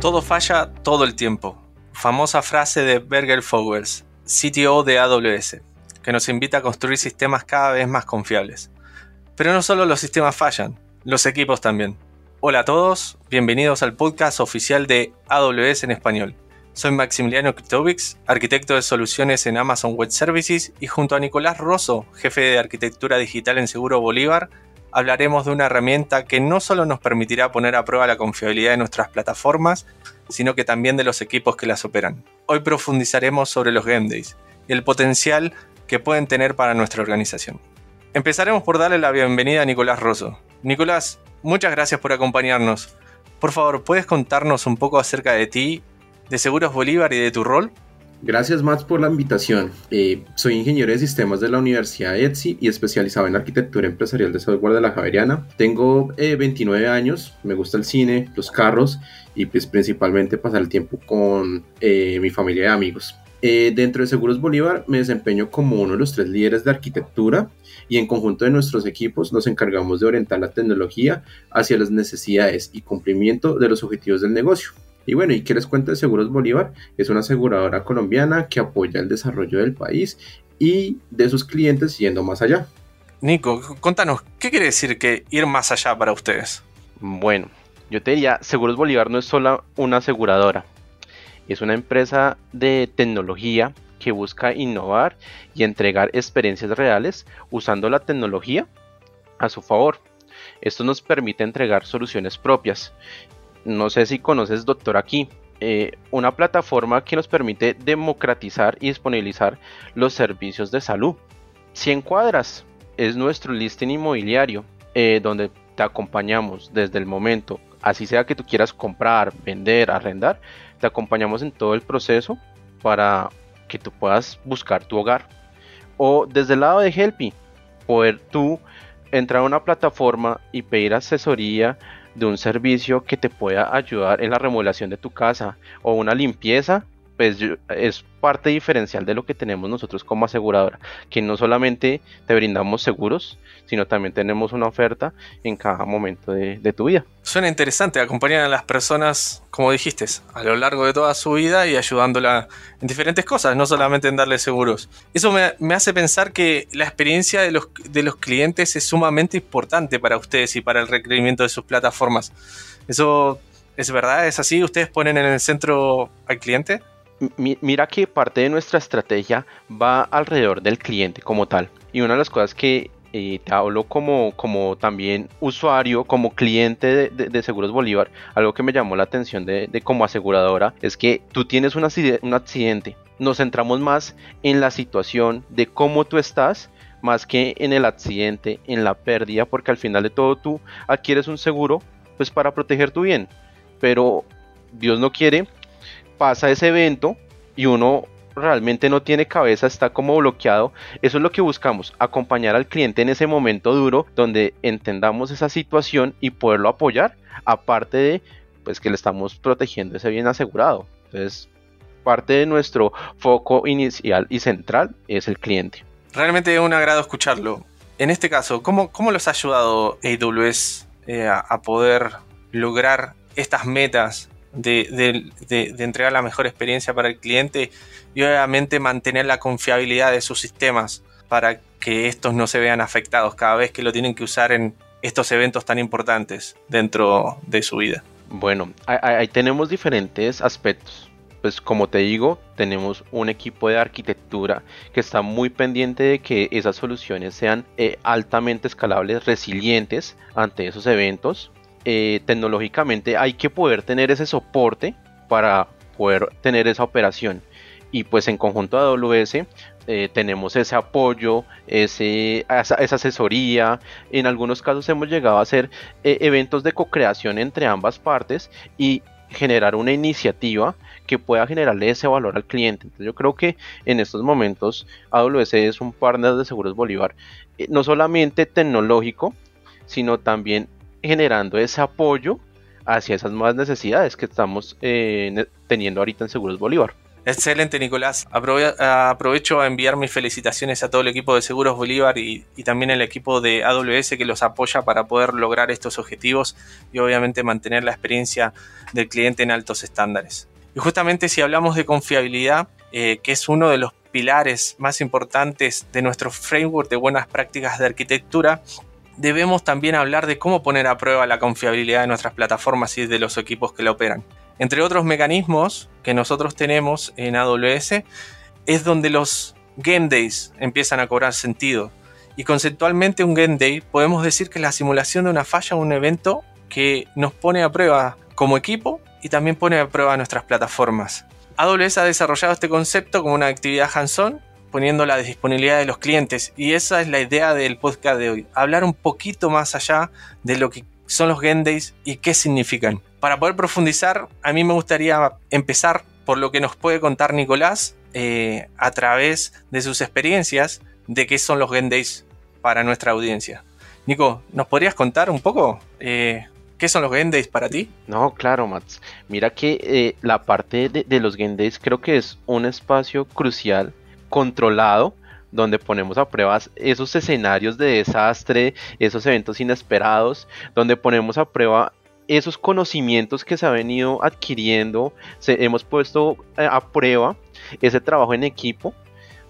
Todo falla todo el tiempo. Famosa frase de Berger Fowers, CTO de AWS, que nos invita a construir sistemas cada vez más confiables. Pero no solo los sistemas fallan, los equipos también. Hola a todos, bienvenidos al podcast oficial de AWS en español. Soy Maximiliano Kritovics, arquitecto de soluciones en Amazon Web Services y junto a Nicolás Rosso, jefe de arquitectura digital en Seguro Bolívar, hablaremos de una herramienta que no solo nos permitirá poner a prueba la confiabilidad de nuestras plataformas, sino que también de los equipos que las operan. Hoy profundizaremos sobre los Game Days y el potencial que pueden tener para nuestra organización. Empezaremos por darle la bienvenida a Nicolás Rosso. Nicolás, muchas gracias por acompañarnos. Por favor, ¿puedes contarnos un poco acerca de ti, de Seguros Bolívar y de tu rol? Gracias Max por la invitación. Eh, soy ingeniero de sistemas de la Universidad ETSI y especializado en arquitectura empresarial de software de la Javeriana. Tengo 29 eh, años, me gusta el cine, los carros y pues principalmente pasar el tiempo con eh, mi familia y amigos. dentro de Seguros Bolívar me desempeño como uno de los tres líderes de arquitectura y en conjunto de nuestros equipos nos encargamos de orientar la tecnología hacia las necesidades y cumplimiento de los objetivos del negocio. Y bueno, ¿y qué les cuento de Seguros Bolívar? Es una aseguradora colombiana que apoya el desarrollo del país y de sus clientes yendo más allá. Nico, contanos, ¿qué quiere decir que ir más allá para ustedes? Bueno, yo te diría, Seguros Bolívar no es solo una aseguradora, es una empresa de tecnología que busca innovar y entregar experiencias reales usando la tecnología a su favor. Esto nos permite entregar soluciones propias no sé si conoces Doctor Aquí, eh, una plataforma que nos permite democratizar y disponibilizar los servicios de salud. 100 cuadras es nuestro listing inmobiliario, eh, donde te acompañamos desde el momento, así sea que tú quieras comprar, vender, arrendar, te acompañamos en todo el proceso para que tú puedas buscar tu hogar. O desde el lado de Helpy, poder tú entrar a una plataforma y pedir asesoría de un servicio que te pueda ayudar en la remodelación de tu casa o una limpieza, pues es parte diferencial de lo que tenemos nosotros como aseguradora, que no solamente te brindamos seguros, sino también tenemos una oferta en cada momento de, tu vida. Suena interesante acompañar a las personas, como dijiste, a lo largo de toda su vida y ayudándola en diferentes cosas, no solamente en darle seguros. Eso me, hace pensar que la experiencia de los, de los clientes es sumamente importante para ustedes y para el requerimiento de sus plataformas. ¿Eso es verdad? ¿Es así? ¿Ustedes ponen en el centro al cliente? Mira que parte de nuestra estrategia va alrededor del cliente como tal. Y una de las cosas que eh, te hablo como, como también usuario, como cliente de, Seguros Bolívar, algo que me llamó la atención de, como aseguradora es que tú tienes un, un accidente. Nos centramos más en la situación de cómo tú estás más que en el accidente, en la pérdida, porque al final de todo tú adquieres un seguro pues para proteger tu bien. Pero Dios no quiere pasa ese evento y uno realmente no tiene cabeza, está como bloqueado. Eso es lo que buscamos, acompañar al cliente en ese momento duro donde entendamos esa situación y poderlo apoyar, aparte de pues que le estamos protegiendo ese bien asegurado. Entonces, parte de nuestro foco inicial y central es el cliente. Realmente es un agrado escucharlo. En este caso, ¿cómo, cómo los ha ayudado AWS eh, a poder lograr estas metas de, entregar la mejor experiencia para el cliente y obviamente mantener la confiabilidad de sus sistemas para que estos no se vean afectados cada vez que lo tienen que usar en estos eventos tan importantes dentro de su vida. Bueno, ahí, tenemos diferentes aspectos. Pues como te digo, tenemos un equipo de arquitectura que está muy pendiente de que esas soluciones sean eh, altamente escalables, resilientes ante esos eventos eh, tecnológicamente hay que poder tener ese soporte para poder tener esa operación. Y pues en conjunto a AWS eh, tenemos ese apoyo, ese, esa, asesoría. En algunos casos hemos llegado a hacer eh, eventos de co-creación entre ambas partes y generar una iniciativa que pueda generarle ese valor al cliente. Entonces yo creo que en estos momentos AWS es un partner de Seguros Bolívar, no solamente tecnológico, sino también generando ese apoyo hacia esas nuevas necesidades que estamos eh, teniendo ahorita en Seguros Bolívar. Excelente, Nicolás. aprovecho a enviar mis felicitaciones a todo el equipo de Seguros Bolívar y, también el equipo de AWS que los apoya para poder lograr estos objetivos y obviamente mantener la experiencia del cliente en altos estándares. Y justamente si hablamos de confiabilidad, eh, que es uno de los pilares más importantes de nuestro framework de buenas prácticas de arquitectura, debemos también hablar de cómo poner a prueba la confiabilidad de nuestras plataformas y de los equipos que la operan. Entre otros mecanismos que nosotros tenemos en AWS es donde los game days empiezan a cobrar sentido. Y conceptualmente un game day podemos decir que es la simulación de una falla o un evento que nos pone a prueba como equipo y también pone a prueba nuestras plataformas. AWS ha desarrollado este concepto como una actividad hands-on poniendo la disponibilidad de los clientes y esa es la idea del podcast de hoy, hablar un poquito más allá de lo que son los game days y qué significan. Para poder profundizar, a mí me gustaría empezar por lo que nos puede contar Nicolás eh, a través de sus experiencias de qué son los Game Days para nuestra audiencia. Nico, ¿nos podrías contar un poco eh, qué son los Game Days para ti? No, claro, Mats. Mira que eh, la parte de, de, los Game Days creo que es un espacio crucial, controlado, donde ponemos a prueba esos escenarios de desastre, esos eventos inesperados, donde ponemos a prueba esos conocimientos que se ha venido adquiriendo, hemos puesto eh, a prueba ese trabajo en equipo,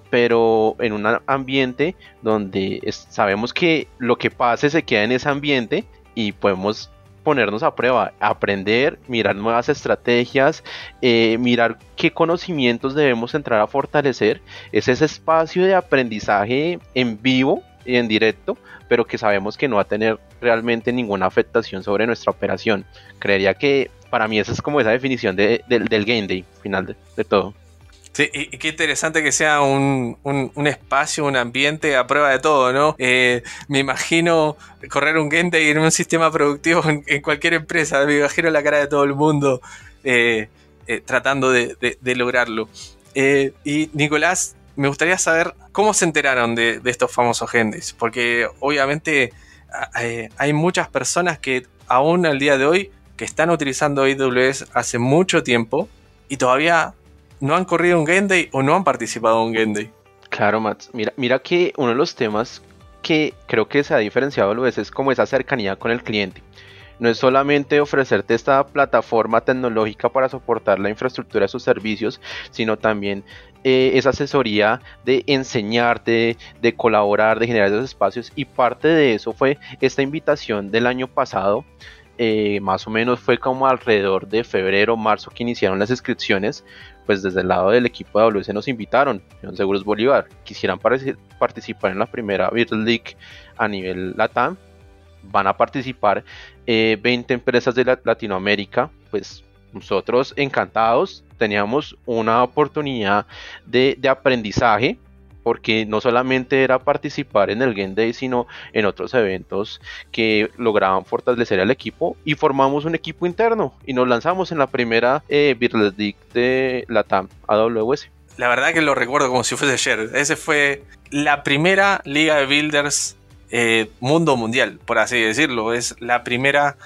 pero en un ambiente donde sabemos que lo que pase se queda en ese ambiente y podemos ponernos a prueba, aprender, mirar nuevas estrategias, eh, mirar qué conocimientos debemos entrar a fortalecer. Es ese espacio de aprendizaje en vivo y en directo, pero que sabemos que no va a tener realmente ninguna afectación sobre nuestra operación. Creería que para mí esa es como esa definición del game day final de todo. Sí, y, qué interesante que sea un, espacio, un ambiente a prueba de todo, ¿no? Eh, me imagino correr un Gente en un sistema productivo en, cualquier empresa, me imagino la cara de todo el mundo eh, eh, tratando de, lograrlo. y Nicolás, me gustaría saber cómo se enteraron de, estos famosos Gendes, porque obviamente hay muchas personas que aún al día de hoy que están utilizando AWS hace mucho tiempo y todavía no han corrido un Game o no han participado en un Game. Claro, Mats. Mira, mira que uno de los temas que creo que se ha diferenciado a lo es como esa cercanía con el cliente. No es solamente ofrecerte esta plataforma tecnológica para soportar la infraestructura de sus servicios, sino también eh, esa asesoría de enseñarte, de colaborar, de generar esos espacios. Y parte de eso fue esta invitación del año pasado eh, más o menos fue como alrededor de febrero, marzo que iniciaron las inscripciones, pues desde el lado del equipo de AWS nos invitaron, en Seguros Bolívar, quisieran participar en la primera Virtual League a nivel LATAM, van a participar 20 eh, empresas de Latinoamérica, pues nosotros encantados teníamos una oportunidad de aprendizaje porque no solamente era participar en el Game Day, sino en otros eventos que lograban fortalecer al equipo y formamos un equipo interno y nos lanzamos en la primera eh, League de la TAM AWS. La verdad que lo recuerdo como si fuese ayer. Ese fue la primera liga de builders eh, mundo mundial, por así decirlo. Es la primera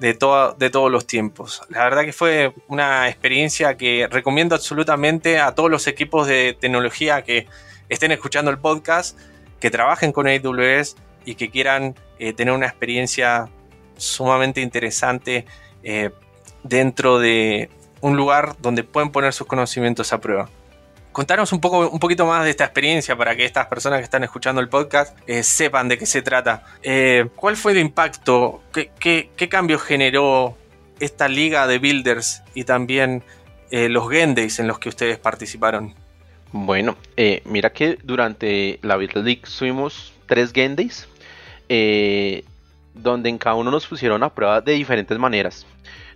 de, de todos los tiempos. La verdad que fue una experiencia que recomiendo absolutamente a todos los equipos de tecnología que estén escuchando el podcast, que trabajen con AWS y que quieran eh, tener una experiencia sumamente interesante eh, dentro de un lugar donde pueden poner sus conocimientos a prueba. Contanos un, poco, un poquito más de esta experiencia para que estas personas que están escuchando el podcast eh, sepan de qué se trata. ¿Cuál fue el impacto? ¿Qué, cambio generó esta liga de builders y también los Gendays en los que ustedes participaron? Bueno, eh, mira que durante la Build League subimos tres Gendays, eh, donde en cada uno nos pusieron a prueba de diferentes maneras.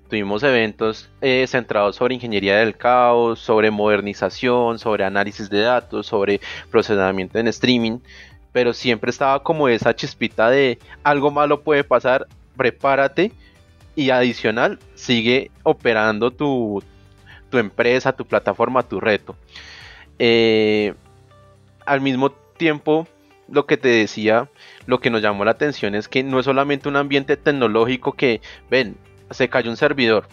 Tuvimos eventos eh, centrados sobre ingeniería del caos, sobre modernización, sobre análisis de datos, sobre procesamiento en streaming, pero siempre estaba como esa chispita de algo malo puede pasar, prepárate y adicional sigue operando tu, tu empresa, tu plataforma, tu reto. Eh, al mismo tiempo, lo que te decía, lo que nos llamó la atención es que no es solamente un ambiente tecnológico que, ven, se cayó un servidor,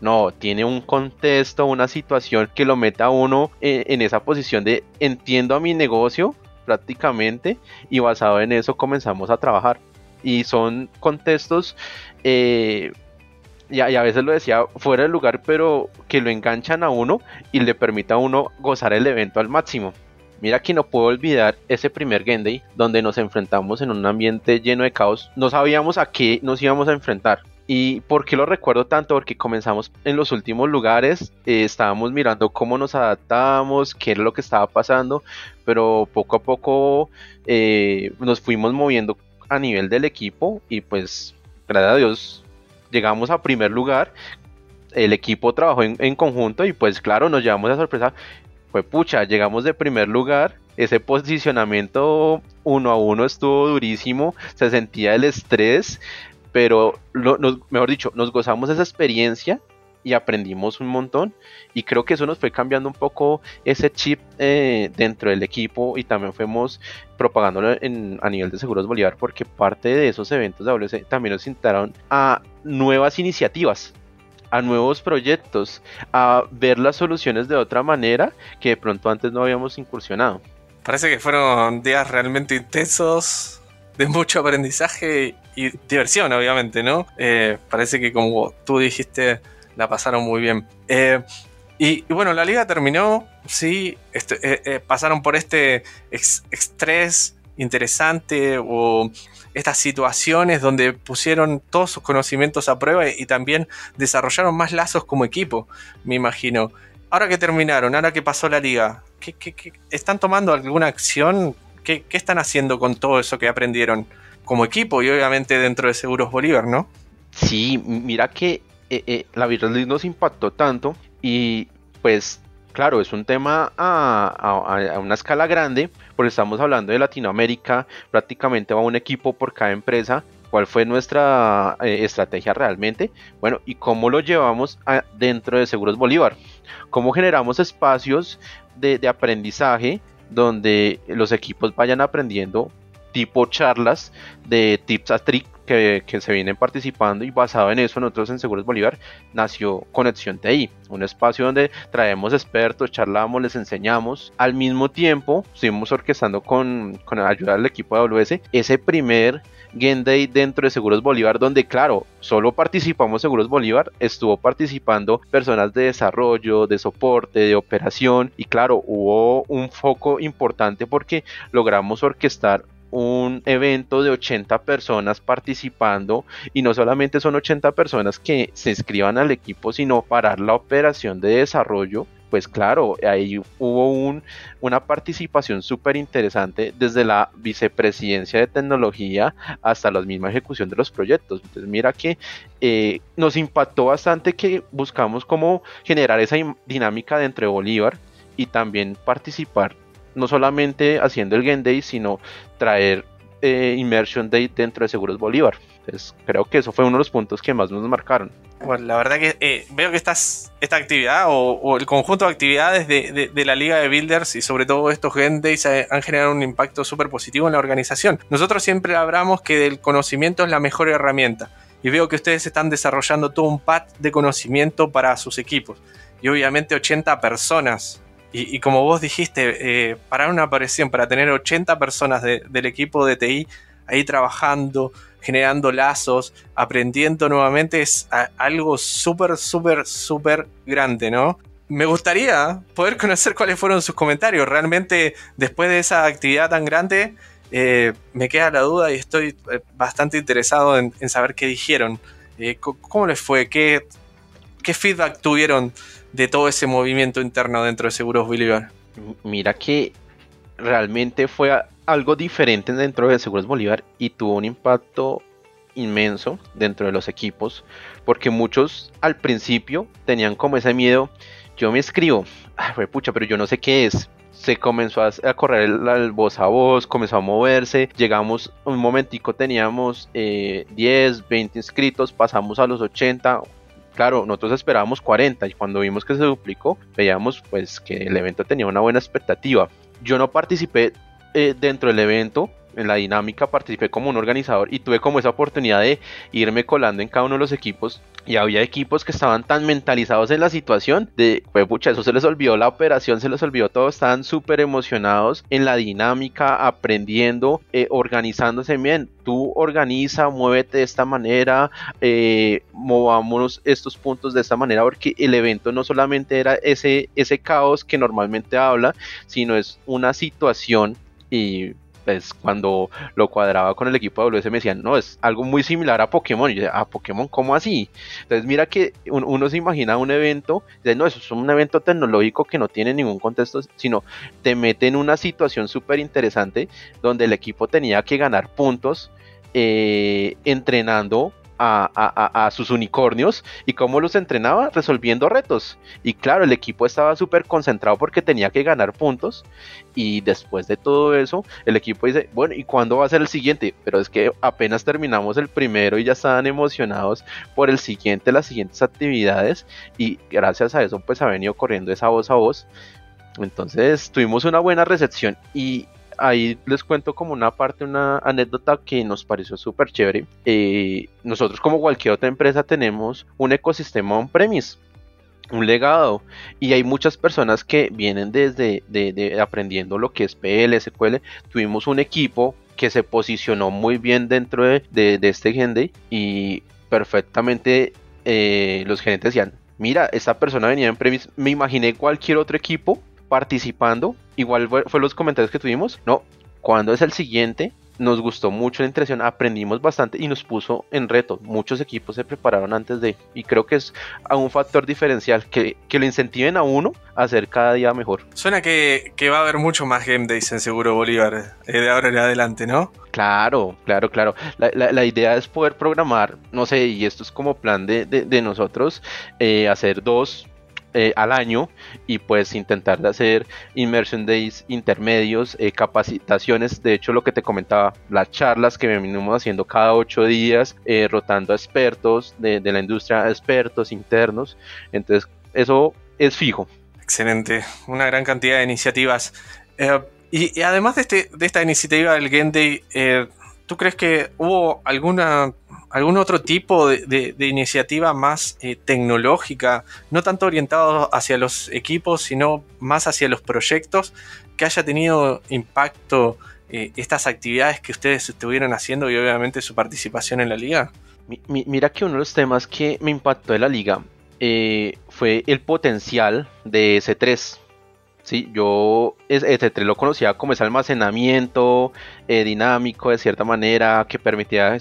No, tiene un contexto, una situación que lo meta a uno en, en esa posición de entiendo a mi negocio prácticamente y basado en eso comenzamos a trabajar. Y son contextos eh, y, a, veces lo decía fuera del lugar, pero que lo enganchan a uno y le permita a uno gozar el evento al máximo. Mira que no puedo olvidar ese primer Game donde nos enfrentamos en un ambiente lleno de caos. No sabíamos a qué nos íbamos a enfrentar. ¿Y por qué lo recuerdo tanto? Porque comenzamos en los últimos lugares, eh, estábamos mirando cómo nos adaptábamos, qué era lo que estaba pasando, pero poco a poco eh, nos fuimos moviendo a nivel del equipo y pues gracias a Dios llegamos a primer lugar. El equipo trabajó en, conjunto y pues claro, nos llevamos a sorpresa. Fue pucha, llegamos de primer lugar. Ese posicionamiento uno a uno estuvo durísimo. Se sentía el estrés, pero mejor dicho, nos gozamos esa experiencia y aprendimos un montón y creo que eso nos fue cambiando un poco ese chip eh, dentro del equipo y también fuimos propagándolo a nivel de Seguros Bolívar porque parte de esos eventos de también nos invitaron a nuevas iniciativas a nuevos proyectos, a ver las soluciones de otra manera que de pronto antes no habíamos incursionado. Parece que fueron días realmente intensos, de mucho aprendizaje y diversión, obviamente, ¿no? Eh, parece que como tú dijiste, la pasaron muy bien. Eh, y, bueno, la liga terminó, sí, este, eh, eh, pasaron por este estrés interesante o estas situaciones donde pusieron todos sus conocimientos a prueba y, también desarrollaron más lazos como equipo, me imagino. Ahora que terminaron, ahora que pasó la liga, ¿qué, están tomando alguna acción? ¿Qué, ¿Qué están haciendo con todo eso que aprendieron como equipo y obviamente dentro de Seguros Bolívar, no? Sí, mira que eh, eh, la Virus nos impactó tanto y pues claro, es un tema a, una escala grande, porque estamos hablando de Latinoamérica, prácticamente va un equipo por cada empresa. ¿Cuál fue nuestra eh, estrategia realmente? Bueno, y cómo lo llevamos dentro de Seguros Bolívar. Cómo generamos espacios de, de aprendizaje donde los equipos vayan aprendiendo tipo charlas de tips a tricks que, se vienen participando y basado en eso nosotros en Seguros Bolívar nació Conexión TI, un espacio donde traemos expertos, charlamos, les enseñamos. Al mismo tiempo estuvimos orquestando con, con ayuda del equipo de AWS ese primer Game Day dentro de Seguros Bolívar, donde claro, solo participamos Seguros Bolívar, estuvo participando personas de desarrollo, de soporte, de operación y claro, hubo un foco importante porque logramos orquestar un evento de 80 personas participando y no solamente son 80 personas que se inscriban al equipo, sino parar la operación de desarrollo pues claro, ahí hubo un, una participación súper interesante desde la vicepresidencia de tecnología hasta la misma ejecución de los proyectos. Entonces mira que eh, nos impactó bastante que buscamos cómo generar esa dinámica dentro de Bolívar y también participar no solamente haciendo el Game Day, sino traer eh, Immersion Day dentro de Seguros Bolívar. Entonces, creo que eso fue uno de los puntos que más nos marcaron. Bueno, la verdad que eh, veo que estas, esta actividad o, el conjunto de actividades de, de, la Liga de Builders y sobre todo estos Game Days han generado un impacto súper positivo en la organización. Nosotros siempre hablamos que el conocimiento es la mejor herramienta y veo que ustedes están desarrollando todo un pad de conocimiento para sus equipos. Y obviamente 80 personas y, como vos dijiste, eh, para una aparición, para tener 80 personas del equipo de TI ahí trabajando, generando lazos, aprendiendo nuevamente, es algo súper, súper, súper grande, ¿no? Me gustaría poder conocer cuáles fueron sus comentarios. Realmente, después de esa actividad tan grande, eh, me queda la duda y estoy eh, bastante interesado en, saber qué dijeron. ¿Cómo les fue? ¿Qué, ¿Qué feedback tuvieron de todo ese movimiento interno dentro de Seguros Bolívar? Mira que realmente fue algo diferente dentro de Seguros Bolívar y tuvo un impacto inmenso dentro de los equipos porque muchos al principio tenían como ese miedo yo me escribo fue pucha pero yo no sé qué es se comenzó a, correr el, voz a voz, comenzó a moverse, llegamos un momentico, teníamos 10, eh, 20 inscritos, pasamos a los 80, Claro, nosotros esperábamos 40 y cuando vimos que se duplicó, veíamos pues que el evento tenía una buena expectativa. Yo no participé eh, dentro del evento en la dinámica participé como un organizador y tuve como esa oportunidad de irme colando en cada uno de los equipos y había equipos que estaban tan mentalizados en la situación de, pues eso se les olvidó la operación, se les olvidó todo, estaban súper emocionados en la dinámica, aprendiendo, eh, organizándose bien. Tú organiza, muévete de esta manera, eh, movámonos estos puntos de esta manera, porque el evento no solamente era ese, ese caos que normalmente habla, sino es una situación y pues cuando lo cuadraba con el equipo de WS me decían, no, es algo muy similar a Pokémon. Y yo decía, ¿a Pokémon cómo así? Entonces mira que uno se imagina un evento, de, no, eso es un evento tecnológico que no tiene ningún contexto, sino te mete en una situación súper interesante donde el equipo tenía que ganar puntos eh, entrenando a, sus unicornios y cómo los entrenaba resolviendo retos. Y claro, el equipo estaba súper concentrado porque tenía que ganar puntos. Y después de todo eso, el equipo dice, bueno, ¿y cuándo va a ser el siguiente? Pero es que apenas terminamos el primero y ya estaban emocionados por el siguiente, las siguientes actividades. Y gracias a eso, pues ha venido corriendo esa voz a voz. Entonces tuvimos una buena recepción y ahí les cuento como una parte, una anécdota que nos pareció súper chévere. Eh, nosotros como cualquier otra empresa tenemos un ecosistema on-premise un legado y hay muchas personas que vienen desde de, aprendiendo lo que es PL, SQL. Tuvimos un equipo que se posicionó muy bien dentro de, este Genday y perfectamente eh, los gerentes decían, mira, esta persona venía en premise, me imaginé cualquier otro equipo participando. Igual fue, los comentarios que tuvimos. No, cuando es el siguiente? Nos gustó mucho la impresión, aprendimos bastante y nos puso en reto. Muchos equipos se prepararon antes de, y creo que es un factor diferencial que, que lo incentiven a uno a ser cada día mejor. Suena que, que va a haber mucho más Game Days en Seguro Bolívar eh, de ahora en adelante, ¿no? Claro, claro, claro. La, la, idea es poder programar, no sé, y esto es como plan de, de, nosotros, eh, hacer dos eh, al año y pues intentar de hacer immersion days intermedios, eh, capacitaciones, de hecho lo que te comentaba, las charlas que venimos haciendo cada ocho días, eh, rotando a expertos de, la industria, expertos internos, entonces eso es fijo. Excelente, una gran cantidad de iniciativas. Y, además de, este, de esta iniciativa del Game Day, ¿tú crees que hubo alguna algún otro tipo de, iniciativa más eh, tecnológica, no tanto orientado hacia los equipos, sino más hacia los proyectos, que haya tenido impacto eh, estas actividades que ustedes estuvieron haciendo y obviamente su participación en la liga? mira que uno de los temas que me impactó de la liga eh, fue el potencial de S3 Sí, yo este lo conocía como ese almacenamiento eh, dinámico de cierta manera que permitía,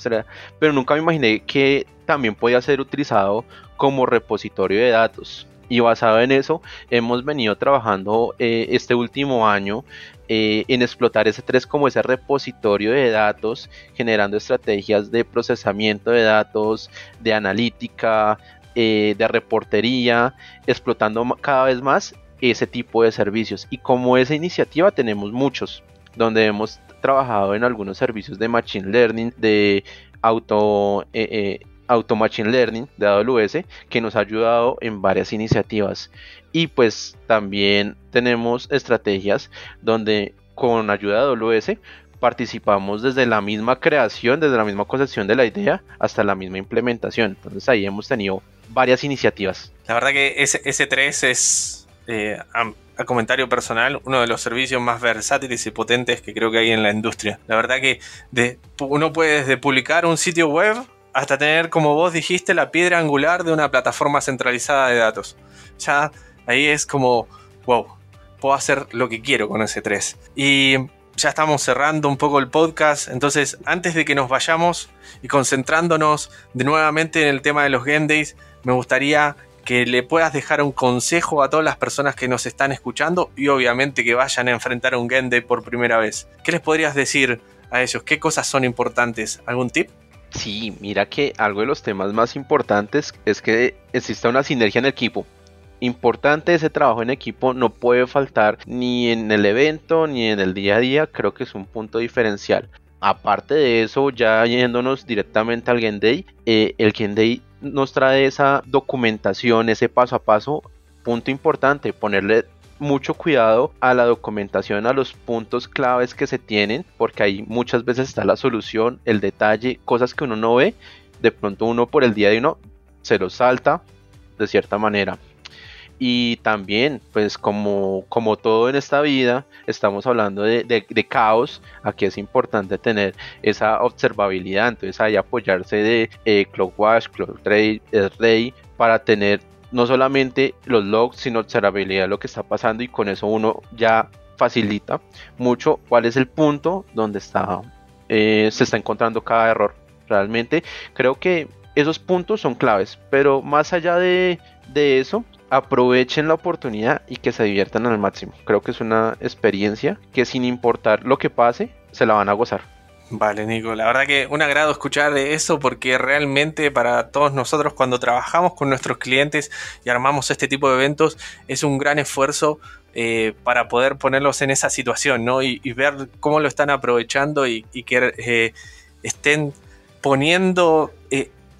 pero nunca me imaginé que también podía ser utilizado como repositorio de datos. Y basado en eso, hemos venido trabajando eh, este último año eh, en explotar ese 3 como ese repositorio de datos, generando estrategias de procesamiento de datos, de analítica, de reportería, explotando cada vez más ese tipo de servicios. Y como esa iniciativa tenemos muchos, donde hemos trabajado en algunos servicios de Machine Learning, de auto, eh, eh, Machine Learning de AWS, que nos ha ayudado en varias iniciativas. Y pues también tenemos estrategias donde con ayuda de AWS participamos desde la misma creación, desde la misma concepción de la idea hasta la misma implementación. Entonces ahí hemos tenido varias iniciativas. La verdad que ese, ese 3 es eh, a, comentario personal, uno de los servicios más versátiles y potentes que creo que hay en la industria. La verdad que uno puede desde publicar un sitio web hasta tener, como vos dijiste, la piedra angular de una plataforma centralizada de datos. Ya ahí es como, wow, puedo hacer lo que quiero con ese 3. Y ya estamos cerrando un poco el podcast, entonces antes de que nos vayamos y concentrándonos de nuevamente en el tema de los Game Days, me gustaría que le puedas dejar un consejo a todas las personas que nos están escuchando y obviamente que vayan a enfrentar a un Gende por primera vez. ¿Qué les podrías decir a ellos? ¿Qué cosas son importantes? ¿Algún tip? Sí, mira que algo de los temas más importantes es que exista una sinergia en el equipo. Importante ese trabajo en equipo no puede faltar ni en el evento ni en el día a día, creo que es un punto diferencial. Aparte de eso, ya yéndonos directamente al Day, eh, el Day nos trae esa documentación, ese paso a paso. Punto importante, ponerle mucho cuidado a la documentación, a los puntos claves que se tienen, porque ahí muchas veces está la solución, el detalle, cosas que uno no ve, de pronto uno por el día de uno se lo salta de cierta manera. Y también, pues como, como todo en esta vida, estamos hablando de, caos, aquí es importante tener esa observabilidad, entonces hay apoyarse de eh, CloudWatch, CloudRay, Ray, para tener no solamente los logs, sino observabilidad de lo que está pasando y con eso uno ya facilita mucho cuál es el punto donde está, eh, se está encontrando cada error. Realmente creo que esos puntos son claves, pero más allá de, de eso, aprovechen la oportunidad y que se diviertan al máximo. Creo que es una experiencia que sin importar lo que pase, se la van a gozar. Vale, Nico, la verdad que un agrado escuchar eso porque realmente para todos nosotros cuando trabajamos con nuestros clientes y armamos este tipo de eventos es un gran esfuerzo eh, para poder ponerlos en esa situación, ¿no? Y, ver cómo lo están aprovechando y, que eh, estén poniendo,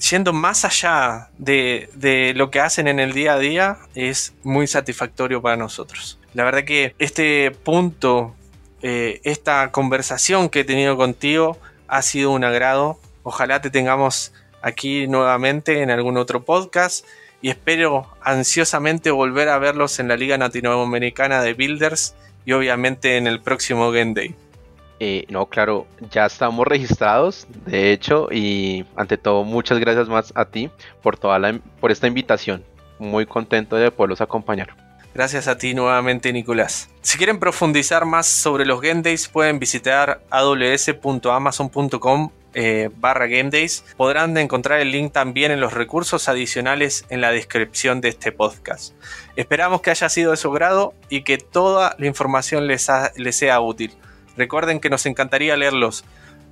yendo más allá de, lo que hacen en el día a día, es muy satisfactorio para nosotros. La verdad que este punto, eh, esta conversación que he tenido contigo ha sido un agrado. Ojalá te tengamos aquí nuevamente en algún otro podcast y espero ansiosamente volver a verlos en la Liga Latinoamericana de Builders y obviamente en el próximo Game Day. No, claro, ya estamos registrados, de hecho, y ante todo, muchas gracias más a ti por, toda la, por esta invitación. Muy contento de poderlos acompañar. Gracias a ti nuevamente, Nicolás. Si quieren profundizar más sobre los Game Days, pueden visitar aws.amazon.com eh. Podrán encontrar el link también en los recursos adicionales en la descripción de este podcast. Esperamos que haya sido de su grado y que toda la información les, les sea útil. Recuerden que nos encantaría leerlos.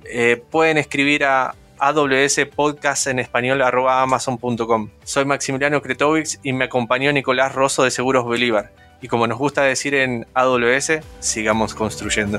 Eh, pueden escribir a AWS Podcast en español amazon.com. Soy Maximiliano Kretovics y me acompañó Nicolás Rosso de Seguros Bolívar. Y como nos gusta decir en AWS, sigamos construyendo.